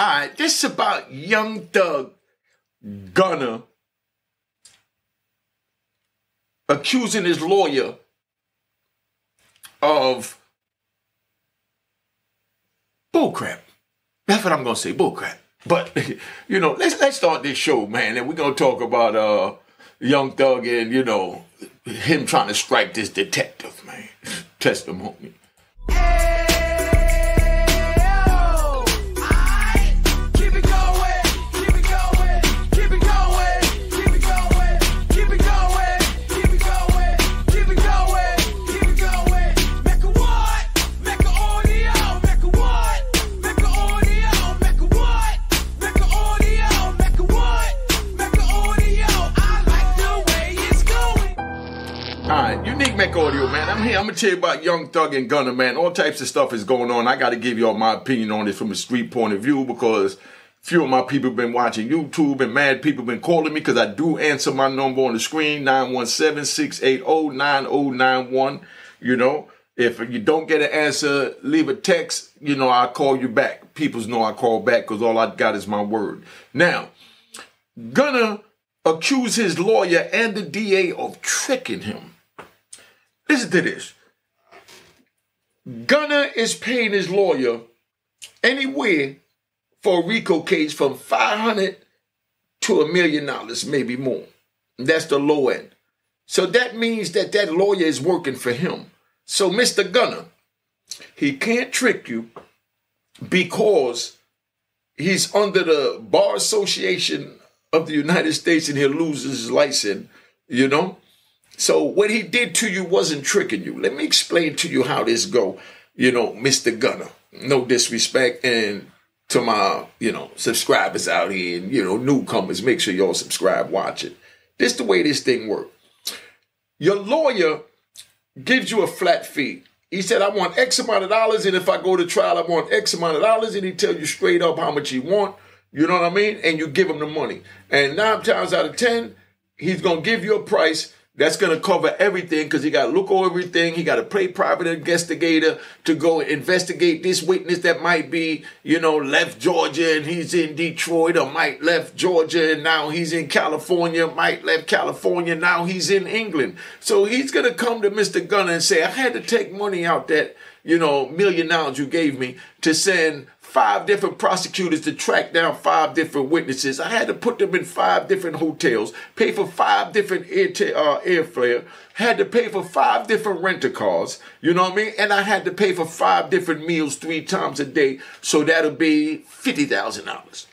All right, this is about Young Thug Gunna accusing his lawyer of bullcrap. That's what I'm gonna say, bullcrap. But you know, let's let's start this show, man, and we're gonna talk about uh Young Thug and you know him trying to strike this detective, man. Testimony. Mac Audio, man. I'm here. I'm gonna tell you about Young Thug and Gunna, man. All types of stuff is going on. I got to give you all my opinion on this from a street point of view because few of my people been watching YouTube and mad people been calling me because I do answer my number on the screen 917-680-9091. You know, if you don't get an answer, leave a text. You know, I'll call you back. Peoples know I call back because all I got is my word. Now, Gunna accuse his lawyer and the DA of tricking him. Listen to this. Gunna is paying his lawyer anywhere for a RICO case from 500 to a million dollars, maybe more. That's the low end. So that means that that lawyer is working for him. So Mr. Gunna, he can't trick you because he's under the Bar Association of the United States and he'll lose his license, you know? So what he did to you wasn't tricking you. Let me explain to you how this go. You know, Mr. Gunna. No disrespect and to my, you know, subscribers out here and, you know, newcomers, make sure y'all subscribe, watch it. This the way this thing works. Your lawyer gives you a flat fee. He said, I want X amount of dollars, and if I go to trial, I want X amount of dollars, and he tell you straight up how much he want. You know what I mean? And you give him the money. And nine times out of ten, he's gonna give you a price that's going to cover everything because he got to look over everything. He got to pay private investigator to go investigate this witness that might be, you know, left Georgia and he's in Detroit or might left Georgia and now he's in California, might left California, now he's in England. So he's going to come to Mr. Gunna and say, I had to take money out that, you know, million dollars you gave me to send five different prosecutors to track down five different witnesses. I had to put them in five different hotels, pay for five different air t- uh, airfare, had to pay for five different rental cars, you know what I mean? And I had to pay for five different meals three times a day. So that'll be $50,000.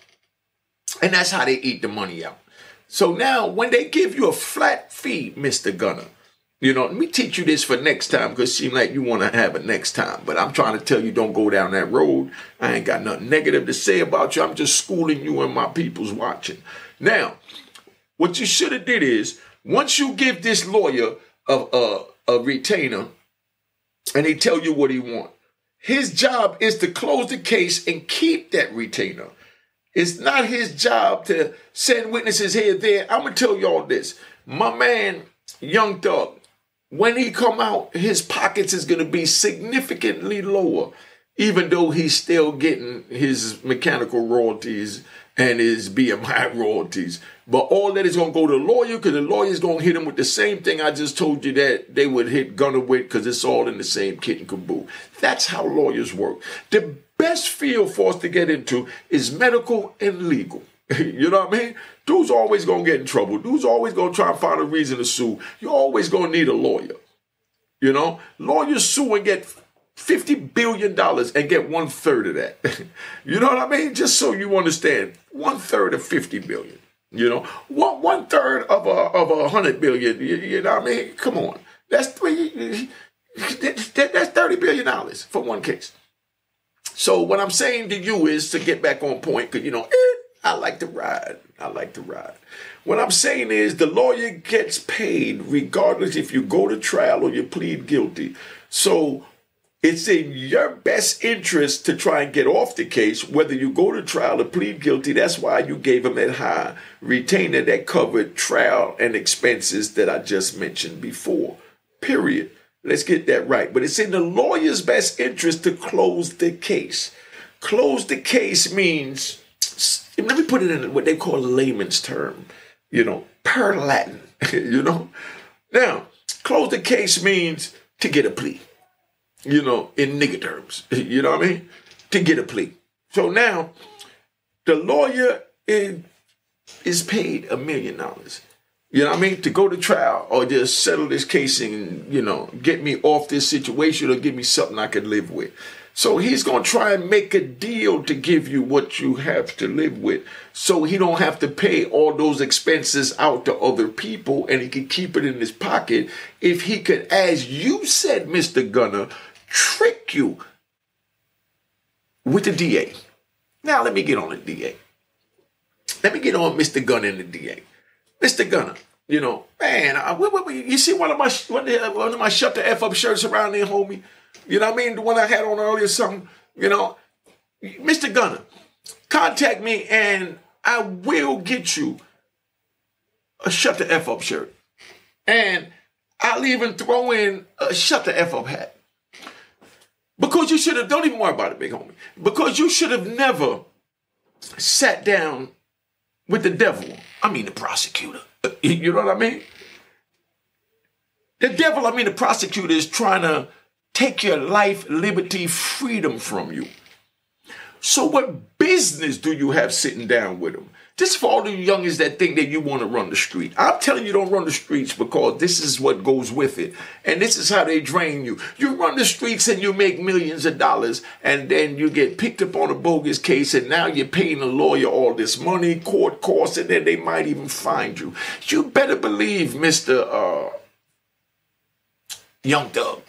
And that's how they eat the money out. So now when they give you a flat fee, Mr. Gunna, you know, let me teach you this for next time because it seems like you want to have it next time. But I'm trying to tell you don't go down that road. I ain't got nothing negative to say about you. I'm just schooling you and my people's watching. Now, what you should have did is once you give this lawyer a, a, a retainer and he tell you what he want, his job is to close the case and keep that retainer. It's not his job to send witnesses here there. I'm gonna tell y'all this. My man, Young Thug, when he come out, his pockets is going to be significantly lower, even though he's still getting his mechanical royalties and his BMI royalties. But all that is going to go to the lawyer because the lawyer is going to hit him with the same thing I just told you that they would hit Gunna with because it's all in the same kit and caboodle. That's how lawyers work. The best field for us to get into is medical and legal. you know what I mean? Dude's always gonna get in trouble. Dude's always gonna try and find a reason to sue. You're always gonna need a lawyer. You know, lawyers sue and get fifty billion dollars and get one third of that. you know what I mean? Just so you understand, one third of fifty billion. You know, one one third of a of a hundred billion. You, you know what I mean? Come on, that's three. That's thirty billion dollars for one case. So what I'm saying to you is to get back on point, because you know. Eh, I like to ride. I like to ride. What I'm saying is the lawyer gets paid regardless if you go to trial or you plead guilty. So it's in your best interest to try and get off the case, whether you go to trial or plead guilty. That's why you gave him that high retainer that covered trial and expenses that I just mentioned before. Period. Let's get that right. But it's in the lawyer's best interest to close the case. close the case means, let me put it in what they call layman's term, you know, per Latin, you know. Now, close the case means to get a plea, you know, in nigger terms, you know what I mean? To get a plea. So now, the lawyer is, is paid a million dollars. You know what I mean? To go to trial or just settle this case and, you know, get me off this situation or give me something I can live with. So he's going to try and make a deal to give you what you have to live with. So he don't have to pay all those expenses out to other people and he can keep it in his pocket. If he could, as you said, Mr. Gunna, trick you with the DA. Now let me get on the DA. Let me get on Mr. Gunna and the DA. Mr. Gunna, you know, man, I, you see one of my one of my shut the f up shirts around there, homie. You know what I mean? The one I had on earlier, something. You know, Mr. Gunna, contact me and I will get you a shut the f up shirt, and I'll even throw in a shut the f up hat. Because you should have, don't even worry about it, big homie. Because you should have never sat down with the devil. I mean, the prosecutor. You know what I mean? The devil, I mean, the prosecutor is trying to take your life, liberty, freedom from you. So, what business do you have sitting down with them? This for all the youngins that think that you want to run the street. I'm telling you, don't run the streets because this is what goes with it. And this is how they drain you. You run the streets and you make millions of dollars, and then you get picked up on a bogus case, and now you're paying a lawyer all this money, court costs, and then they might even find you. You better believe, Mr. Uh, Young Thug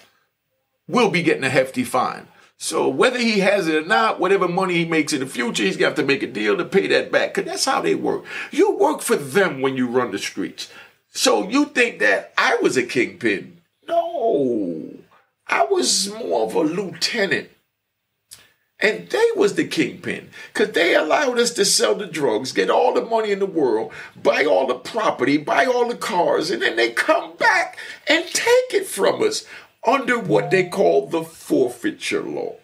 will be getting a hefty fine. So whether he has it or not, whatever money he makes in the future, he's got to make a deal to pay that back. Cause that's how they work. You work for them when you run the streets. So you think that I was a kingpin? No, I was more of a lieutenant. And they was the kingpin because they allowed us to sell the drugs, get all the money in the world, buy all the property, buy all the cars, and then they come back and take it from us under what they call the forfeiture law.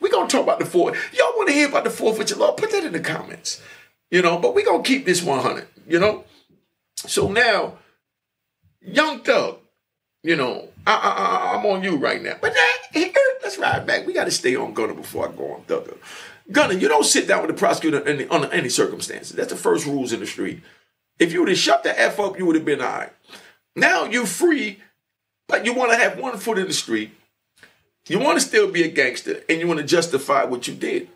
We're going to talk about the four. Y'all want to hear about the forfeiture law? Put that in the comments. You know, but we're going to keep this 100, you know? So now, Young Thug, you know, I, I, am on you right now. But now, let's ride back. We got to stay on Gunna before I go on Thug. Gunna, you don't sit down with the prosecutor under any circumstances. That's the first rules in the street. If you would have shut the F up, you would have been all right. Now you're free but you want to have one foot in the street. You want to still be a gangster and you want to justify what you did.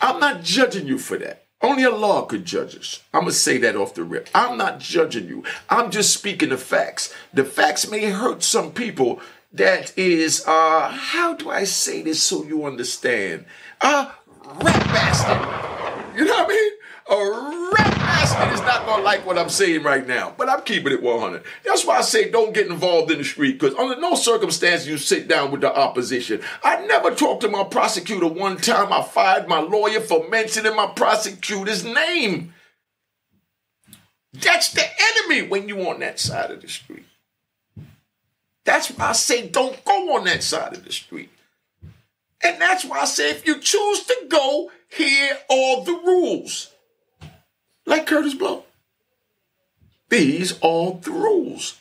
I'm not judging you for that. Only a law could judge us. I'm going to say that off the rip. I'm not judging you. I'm just speaking the facts. The facts may hurt some people. That is, uh, how do I say this so you understand? Uh, rat bastard. You know what I mean? A rat bastard is not gonna like what I'm saying right now, but I'm keeping it 100. That's why I say don't get involved in the street, because under no circumstance you sit down with the opposition. I never talked to my prosecutor one time. I fired my lawyer for mentioning my prosecutor's name. That's the enemy when you on that side of the street. That's why I say don't go on that side of the street. And that's why I say if you choose to go, hear all the rules like Kurtis Blow. These are the rules.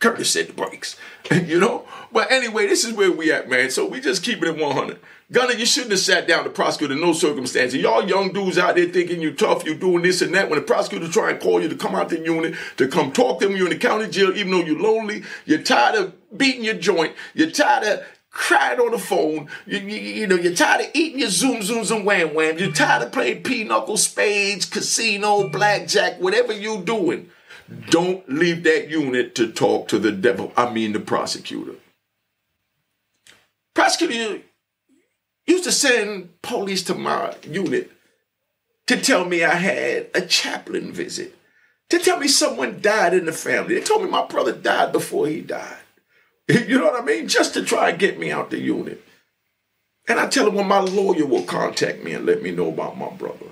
Kurtis said the breaks, you know? But anyway, this is where we at, man. So we just keeping it at 100. Gunna, you shouldn't have sat down to prosecute in no circumstances. Y'all young dudes out there thinking you tough, you doing this and that. When the prosecutor try and call you to come out the unit, to come talk to them, you're in the county jail, even though you're lonely, you're tired of beating your joint, you're tired of crying on the phone. You, you, you, know, you're tired of eating your zoom zooms and wham wham. You're tired of playing pinochle, spades, casino, blackjack, whatever you're doing. Don't leave that unit to talk to the devil. I mean the prosecutor. Prosecutor used to send police to my unit to tell me I had a chaplain visit. To tell me someone died in the family. They told me my brother died before he died. You know what I mean? Just to try and get me out the unit. And I tell him when my lawyer will contact me and let me know about my brother.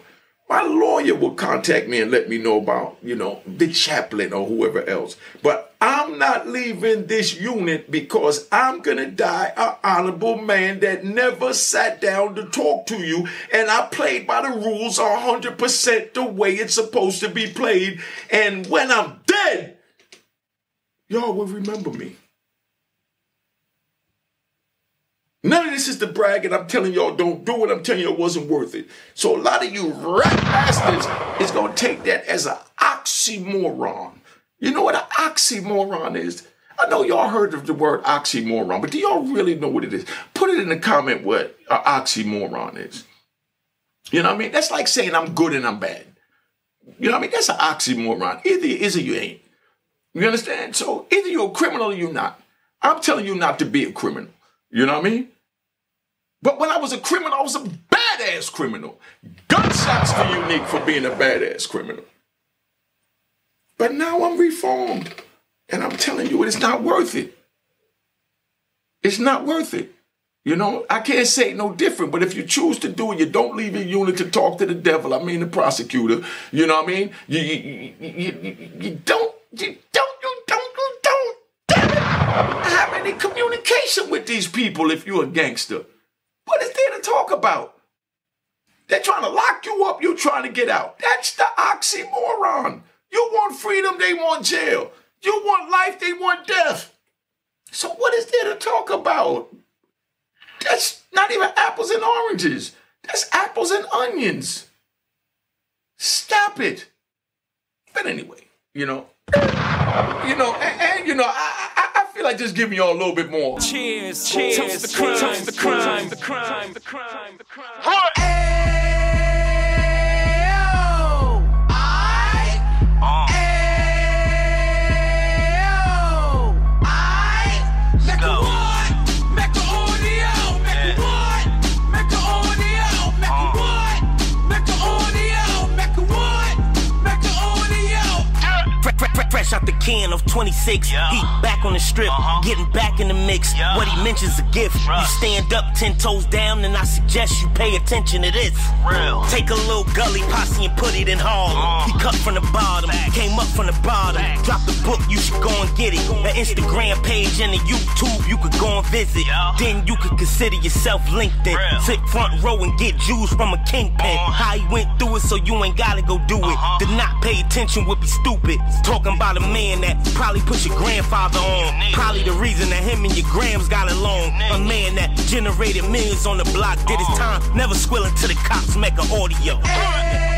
my lawyer will contact me and let me know about, you know, the chaplain or whoever else. But I'm not leaving this unit because I'm going to die an honorable man that never sat down to talk to you. And I played by the rules 100% the way it's supposed to be played. And when I'm dead, y'all will remember me. None of this is to brag, and I'm telling y'all don't do it. I'm telling you it wasn't worth it. So a lot of you rat bastards is gonna take that as an oxymoron. You know what an oxymoron is? I know y'all heard of the word oxymoron, but do y'all really know what it is? Put it in the comment what an oxymoron is. You know what I mean? That's like saying I'm good and I'm bad. You know what I mean? That's an oxymoron. Either you is or you ain't. You understand? So either you're a criminal or you're not. I'm telling you not to be a criminal. You know what I mean? But when I was a criminal, I was a badass criminal. Gunshots to unique for being a badass criminal. But now I'm reformed. And I'm telling you, it's not worth it. It's not worth it. You know, I can't say no different, but if you choose to do it, you don't leave your unit to talk to the devil. I mean, the prosecutor. You know what I mean? You, you, you, you, you don't, you don't, you don't, you don't, damn it, have any communication with these people if you're a gangster. What is there to talk about? They're trying to lock you up, you're trying to get out. That's the oxymoron. You want freedom, they want jail. You want life, they want death. So what is there to talk about? That's not even apples and oranges. That's apples and onions. Stop it. But anyway, you know, you know, and, and you know, I, I feel like just giving y'all a little bit more. Cheers, cheers, toast the crime, toast the crime, the crime, the crime, the crime. Hey! Out the can of 26. Yeah. He back on the strip, uh-huh. getting back in the mix. Yeah. What he mentions a gift. Trust. You stand up ten toes down, and I suggest you pay attention to this. Real. Take a little gully posse and put it in Harlem. Uh. He cut from the bottom, Back. came up from the bottom. Back. Drop the book, you should go and get it. An Instagram page and a YouTube, you could go and visit. Yeah. Then you could consider yourself LinkedIn. Real. Sit front row and get Jews from a kingpin. Uh. How he went through it, so you ain't gotta go do it. Uh-huh. To not pay attention would be stupid. Talking about a man that probably put your grandfather on. Probably the reason that him and your grams got along. A man that generated millions on the block, did his oh. time, never squilling to the cops, make an audio. Get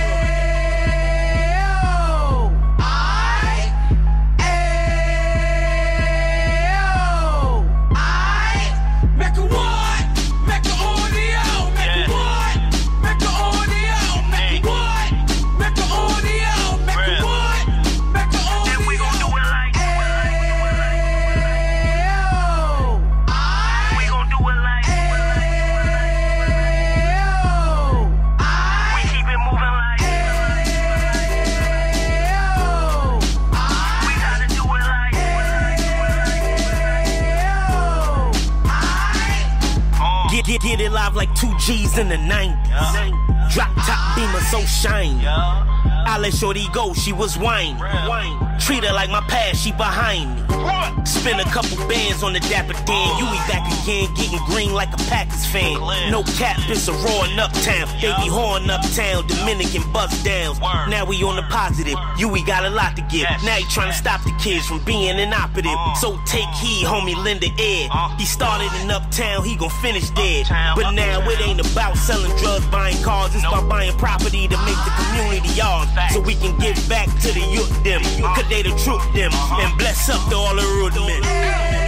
G's in the 90s. Yeah. Drop top beamer so shiny. Yeah. I let Shorty go, she was whining. Treat her like my past, she behind me. Spend a couple bands on the Dapper Dan. You be back again, getting green like a Packers fan. No cap, it's a roaring uptown. They be horn uptown, Dominican bust downs. Now we on the positive. You we got a lot to give. Now you trying to stop the kids from being inoperative. Uh. So take heed, homie, lend a ear. Uh. He started in uptown, he gon' finish dead. But now it ain't about selling drugs, buying cars. It's about buying property to make the community yours. So we can give back to the youth them. Uh. Cause they the truth them. And bless up to all the root men.